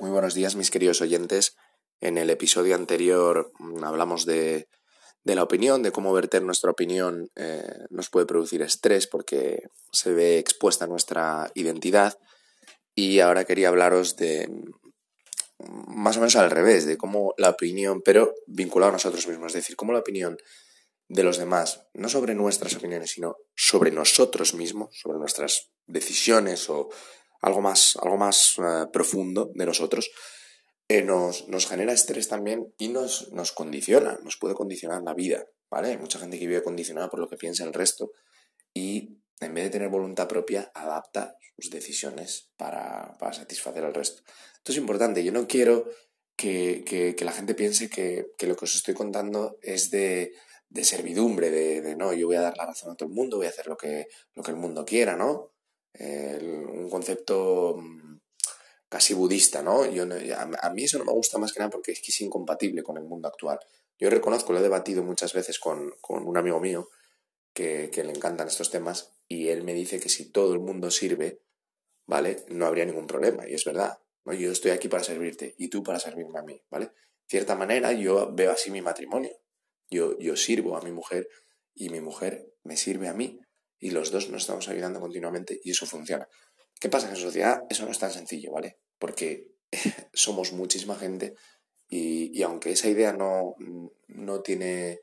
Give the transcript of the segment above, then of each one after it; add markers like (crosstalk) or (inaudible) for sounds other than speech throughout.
Muy buenos días, mis queridos oyentes. En el episodio anterior mm, hablamos de, la opinión, de cómo verter nuestra opinión eh, nos puede producir estrés porque se ve expuesta nuestra identidad. Y ahora quería hablaros de mm, más o menos al revés, de cómo la opinión, pero vinculado a nosotros mismos, es decir, cómo la opinión de los demás, no sobre nuestras opiniones, sino sobre nosotros mismos, sobre nuestras decisiones o algo más, algo más eh, profundo de nosotros, eh, nos, nos, genera estrés también y nos, nos condiciona, nos puede condicionar la vida, ¿vale? Hay mucha gente que vive condicionada por lo que piensa el resto y en vez de tener voluntad propia, adapta sus decisiones para, para satisfacer al resto. Esto es importante, yo no quiero que, que, la gente piense que, que, lo que os estoy contando es de, de servidumbre, de, de, no, yo voy a dar la razón a todo el mundo, voy a hacer lo que, lo que el mundo quiera, ¿no? Un concepto mm, casi budista, ¿no? Yo, a, mí eso no me gusta más que nada porque es que incompatible con el mundo actual. Yo reconozco, lo he debatido muchas veces con, con un amigo mío que, le encantan estos temas y él me dice que si todo el mundo sirve, ¿vale? No habría ningún problema y es verdad. Yo estoy aquí para servirte y tú para servirme a mí, ¿vale? De cierta manera yo veo así mi matrimonio. Yo sirvo a mi mujer y mi mujer me sirve a mí y los dos nos estamos ayudando continuamente y eso funciona. ¿Qué pasa? en sociedad eso no es tan sencillo, ¿vale? Porque (laughs) somos muchísima gente y, aunque esa idea no, no tiene,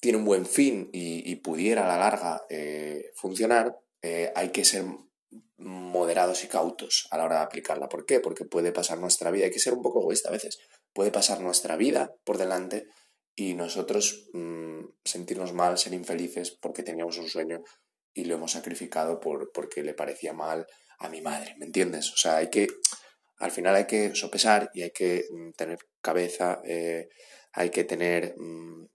tiene un buen fin y, pudiera a la larga eh, funcionar, eh, hay que ser moderados y cautos a la hora de aplicarla. ¿Por qué? Porque puede pasar nuestra vida, hay que ser un poco egoísta a veces, puede pasar nuestra vida por delante y nosotros mm, sentirnos mal, ser infelices porque teníamos un sueño y lo hemos sacrificado por, porque le parecía mal a mi madre, ¿me entiendes? O sea, hay que, al final hay que sopesar y hay que mm, tener cabeza, eh, hay que tener mm,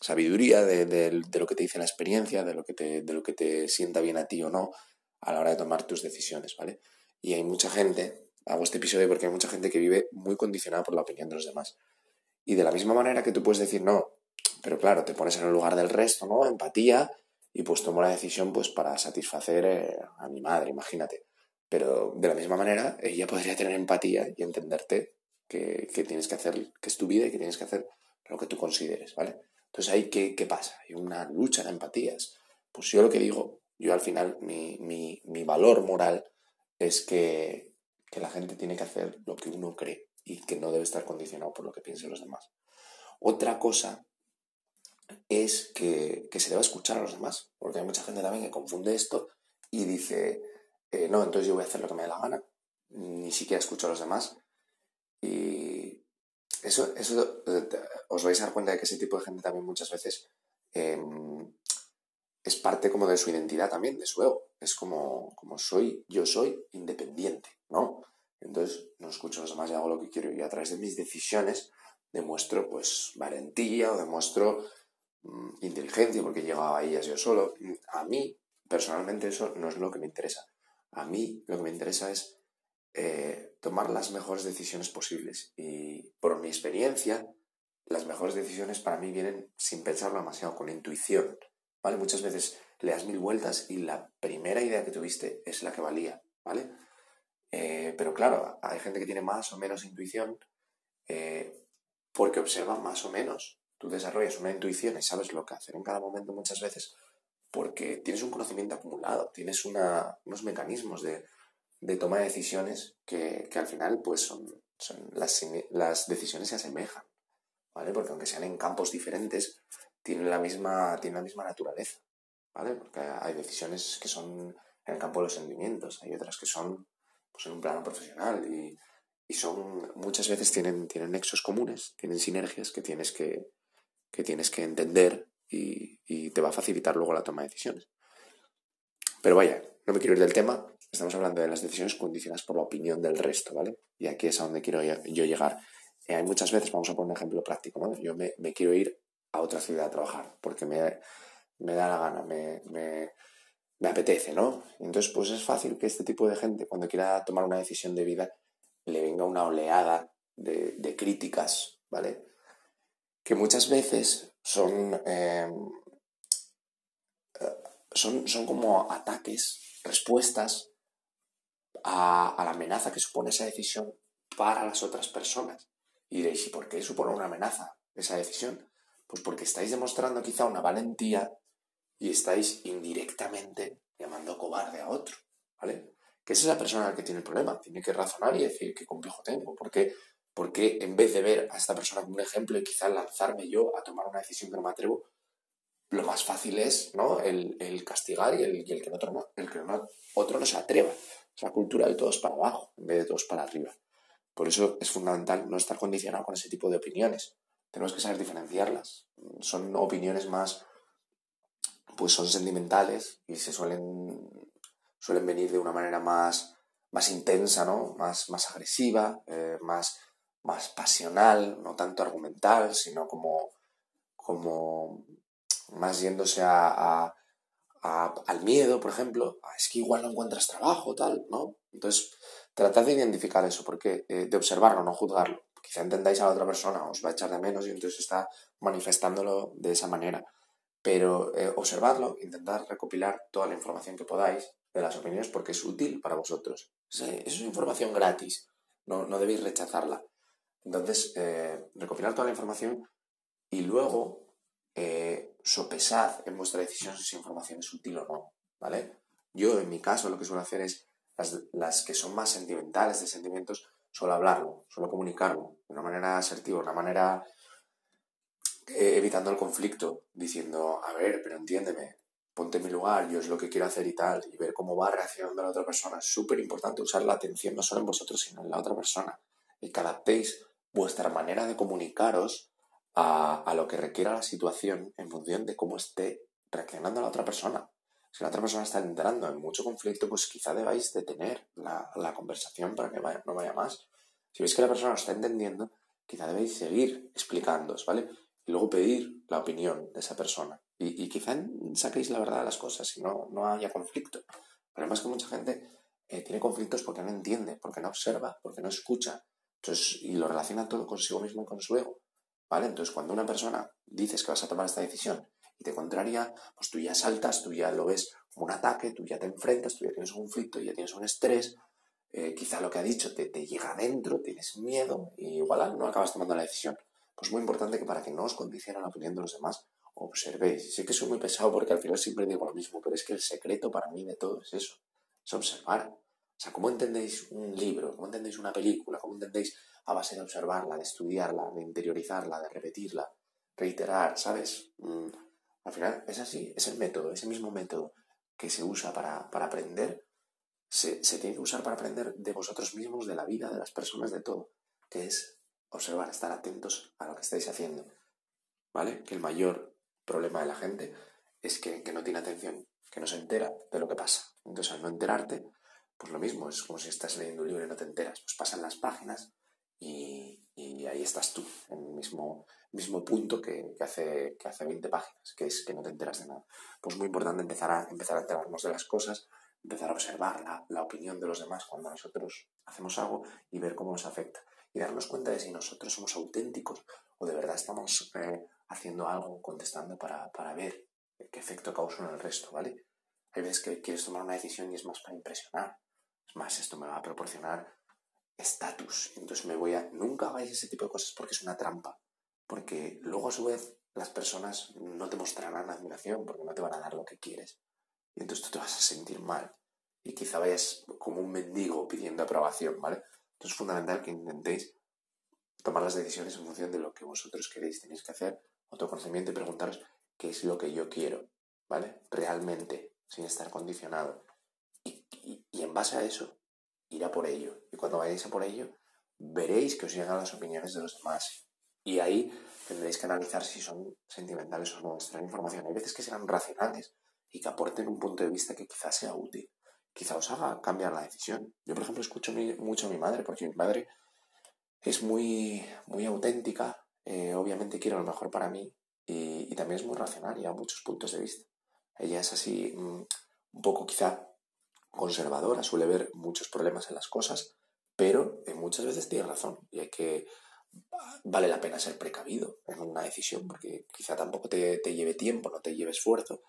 sabiduría de, de, lo que te dice la experiencia, de lo, que te, de lo que te sienta bien a ti o no a la hora de tomar tus decisiones, ¿vale? Y hay mucha gente, hago este episodio porque hay mucha gente que vive muy condicionada por la opinión de los demás. Y de la misma manera que tú puedes decir no, pero claro, te pones en el lugar del resto, ¿no? Empatía, y pues tomo la decisión pues para satisfacer eh, a mi madre, imagínate. Pero de la misma manera, ella podría tener empatía y entenderte que, que, tienes que hacer, que es tu vida y que tienes que hacer lo que tú consideres, ¿vale? Entonces ahí, ¿qué, qué pasa? Hay una lucha de empatías. Pues yo lo que digo, yo al final, mi, mi, mi valor moral es que, que la gente tiene que hacer lo que uno cree y que no debe estar condicionado por lo que piensen los demás. Otra cosa es que, se deba escuchar a los demás, porque hay mucha gente también que confunde esto y dice, eh, no, entonces yo voy a hacer lo que me dé la gana, ni siquiera escucho a los demás. Y eso, eso os vais a dar cuenta de que ese tipo de gente también muchas veces em, es parte como de su identidad también, de su ego. Es como, como soy, yo soy independiente, ¿no? Entonces no escucho a los demás y hago lo que quiero y a través de mis decisiones demuestro pues valentía o demuestro mm, inteligencia porque llegaba a ellas yo solo. A mí personalmente eso no es lo que me interesa. A mí lo que me interesa es eh, tomar las mejores decisiones posibles y por mi experiencia las mejores decisiones para mí vienen sin pensarlo demasiado, con intuición. ¿Vale? Muchas veces le das mil vueltas y la primera idea que tuviste es la que valía, ¿vale? Eh, pero claro, hay gente que tiene más o menos intuición eh, porque observa más o menos. Tú desarrollas una intuición y sabes lo que hacer en cada momento muchas veces porque tienes un conocimiento acumulado, tienes unos mecanismos de, de, toma de decisiones que, al final pues son, las, decisiones se asemejan, ¿vale? Porque aunque sean en campos diferentes, tienen la misma, tienen la misma naturaleza, ¿vale? Porque hay decisiones que son en el campo de los sentimientos, hay otras que son pues, en un plano profesional y, son muchas veces tienen, tienen nexos comunes, tienen sinergias que tienes que, que, tienes que entender y, te va a facilitar luego la toma de decisiones. Pero vaya, no me quiero ir del tema, estamos hablando de las decisiones condicionadas por la opinión del resto, ¿vale? Y aquí es a donde quiero yo llegar. Eh, hay muchas veces, vamos a poner un ejemplo práctico, ¿no? Yo me, quiero ir a otra ciudad a trabajar porque me, me da la gana, me, me apetece, ¿no? Entonces, pues es fácil que este tipo de gente, cuando quiera tomar una decisión de vida, le venga una oleada de, críticas, ¿vale? Que muchas veces son, eh, son, son, como ataques, respuestas a, a, la amenaza que supone esa decisión para las otras personas. Y diréis, ¿y por qué supone una amenaza esa decisión? Pues porque estáis demostrando quizá una valentía y estáis indirectamente llamando cobarde a otro, ¿vale? Que esa es la persona la que tiene el problema. Tiene que razonar y decir qué complejo tengo. ¿Por qué, porque en vez de ver a esta persona como un ejemplo y quizás lanzarme yo a tomar una decisión que no me atrevo, lo más fácil es ¿no? el, castigar y el, que, otro, el que otro no se atreva. Es la cultura de todos para abajo en vez de todos para arriba. Por eso es fundamental no estar condicionado con ese tipo de opiniones. Tenemos que saber diferenciarlas. Son opiniones más, pues son sentimentales y se suelen, suelen venir de una manera más, más intensa, ¿no? Más, más agresiva, eh, más, más pasional, no tanto argumental, sino como, como más yéndose a, al miedo, por ejemplo. Ah, es que igual no encuentras trabajo, tal, ¿no? Entonces, tratad de identificar eso, porque eh, de observarlo, no juzgarlo. Quizá entendáis a la otra persona, os va a echar de menos y entonces está manifestándolo de esa manera. Pero eh, observadlo, intentad recopilar toda la información que podáis de las opiniones porque es útil para vosotros. Es, información gratis, no, no debéis rechazarla. Entonces, eh, recopilar toda la información y luego eh, sopesad en vuestra decisión si esa información es útil o no, ¿vale? Yo, en mi caso, lo que suelo hacer es las, que son más sentimentales, de sentimientos, suelo hablarlo, suelo comunicarlo de una manera asertiva, de una manera eh, evitando el conflicto, diciendo, a ver, pero entiéndeme, ponte en mi lugar, yo es lo que quiero hacer y tal, y ver cómo va reaccionando la otra persona. Es súper importante usar la atención no solo en vosotros, sino en la otra persona, y que adaptéis vuestra manera de comunicaros a, lo que requiera la situación en función de cómo esté reaccionando la otra persona. Si la otra persona está entrando en mucho conflicto, pues quizá debáis detener la, la conversación para que no vaya más. Si veis que la persona lo está entendiendo, quizá debéis seguir explicándoos, ¿vale? Y luego pedir la opinión de esa persona. Y, y quizá saquéis la verdad de las cosas y no, no haya conflicto. Pero además que mucha gente eh, tiene conflictos porque no entiende, porque no observa, porque no escucha. Entonces, y lo relaciona todo consigo mismo y con su ego. ¿Vale? Entonces, cuando una persona dices que vas a tomar esta decisión y te contraria, pues tú ya saltas, tú ya lo ves como un ataque, tú ya te enfrentas, tú ya tienes un conflicto, ya tienes un estrés, eh, quizá lo que ha dicho te, llega adentro, tienes miedo y igual no acabas tomando la decisión. Pues muy importante que para que no os condicione la opinión de los demás, observéis. Sé que soy muy pesado porque al final siempre digo lo mismo, pero es que el secreto para mí de todo es eso, es observar. O sea, ¿cómo entendéis un libro? ¿Cómo entendéis una película? ¿Cómo entendéis a base de observarla, de estudiarla, de interiorizarla, de repetirla, reiterar, ¿sabes? Mm, al final es así, es el método, ese mismo método que se usa para, aprender, se, tiene que usar para aprender de vosotros mismos, de la vida, de las personas, de todo, que es observar, estar atentos a lo que estáis haciendo, ¿vale? Que el mayor problema de la gente es que, que no tiene atención, que no se entera de lo que pasa. Entonces, al no enterarte, pues lo mismo, es como si estás leyendo un libro y no te enteras, pues pasan las páginas y, ahí estás tú, en el mismo, mismo punto que, hace, que hace 20 páginas, que es que no te enteras de nada. Pues muy importante empezar a, empezar a enterarnos de las cosas, empezar a observar la, la opinión de los demás cuando nosotros hacemos algo y ver cómo nos afecta. Y darnos cuenta de si nosotros somos auténticos o de verdad estamos eh, haciendo algo, contestando para, para ver qué efecto causa en el resto, ¿vale? Hay veces que quieres tomar una decisión y es más para impresionar. Es más, esto me va a proporcionar estatus. Entonces me voy a... Nunca hagáis ese tipo de cosas porque es una trampa. Porque luego a su vez las personas no te mostrarán admiración porque no te van a dar lo que quieres. Y entonces tú te vas a sentir mal. Y quizá vayas como un mendigo pidiendo aprobación, ¿vale? Entonces es fundamental que intentéis tomar las decisiones en función de lo que vosotros queréis. Tenéis que hacer autoconocimiento y preguntaros qué es lo que yo quiero, ¿vale? Realmente, sin estar condicionado. y en base a eso, ir a por ello. Y cuando vayáis a por ello, veréis que os llegan las opiniones de los demás. Y ahí tendréis que analizar si son sentimentales o no, extraer información. Hay veces que sean racionales y que aporten un punto de vista que quizás sea útil. Quizá os haga cambiar la decisión. Yo, por ejemplo, escucho mucho a mi madre, porque mi madre es muy, muy auténtica. Eh, obviamente quiere lo mejor para mí y, también es muy racional y a muchos puntos de vista. Ella es así, mm, un poco quizá conservadora, suele ver muchos problemas en las cosas, pero muchas veces tiene razón y hay que vale la pena ser precavido en una decisión porque quizá tampoco te, lleve tiempo, no te lleve esfuerzo,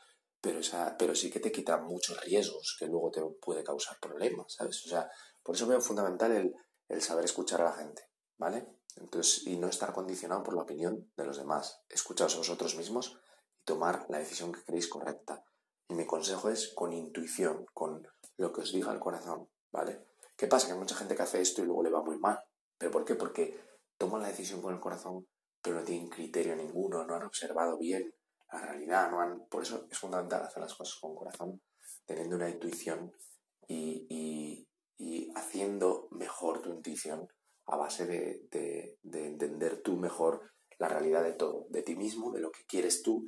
pero, esa, pero sí que te quita muchos riesgos que luego te puede causar problemas, ¿sabes? O sea, por eso veo fundamental el, el saber escuchar a la gente, ¿vale? Entonces, y no estar condicionado por la opinión de los demás. Escuchaos a vosotros mismos y tomar la decisión que creéis correcta. Y mi consejo es con intuición, con lo que os diga el corazón, ¿vale? ¿Qué pasa? Que hay mucha gente que hace esto y luego le va muy mal. ¿Pero por qué? Porque toman la decisión con el corazón, pero no tienen criterio ninguno, no han observado bien la realidad, no han... Por eso es fundamental hacer las cosas con corazón, teniendo una intuición y, y, y haciendo mejor tu intuición a base de, de, de, entender tú mejor la realidad de todo, de ti mismo, de lo que quieres tú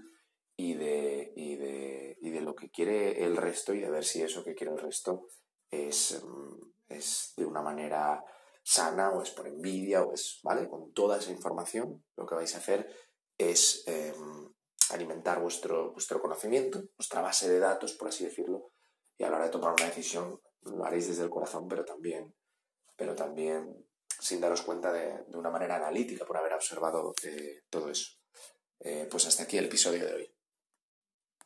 y de, y de, y de lo que quiere el resto y de ver si eso que quiere el resto es, mm, es de una manera sana o es por envidia o es, ¿vale? Con toda esa información lo que vais a hacer es em, alimentar vuestro, vuestro conocimiento, vuestra base de datos, por así decirlo, y a la hora de tomar una decisión lo haréis desde el corazón, pero también, pero también sin daros cuenta de, de una manera analítica por haber observado eh, todo eso. Eh, pues hasta aquí el episodio de hoy.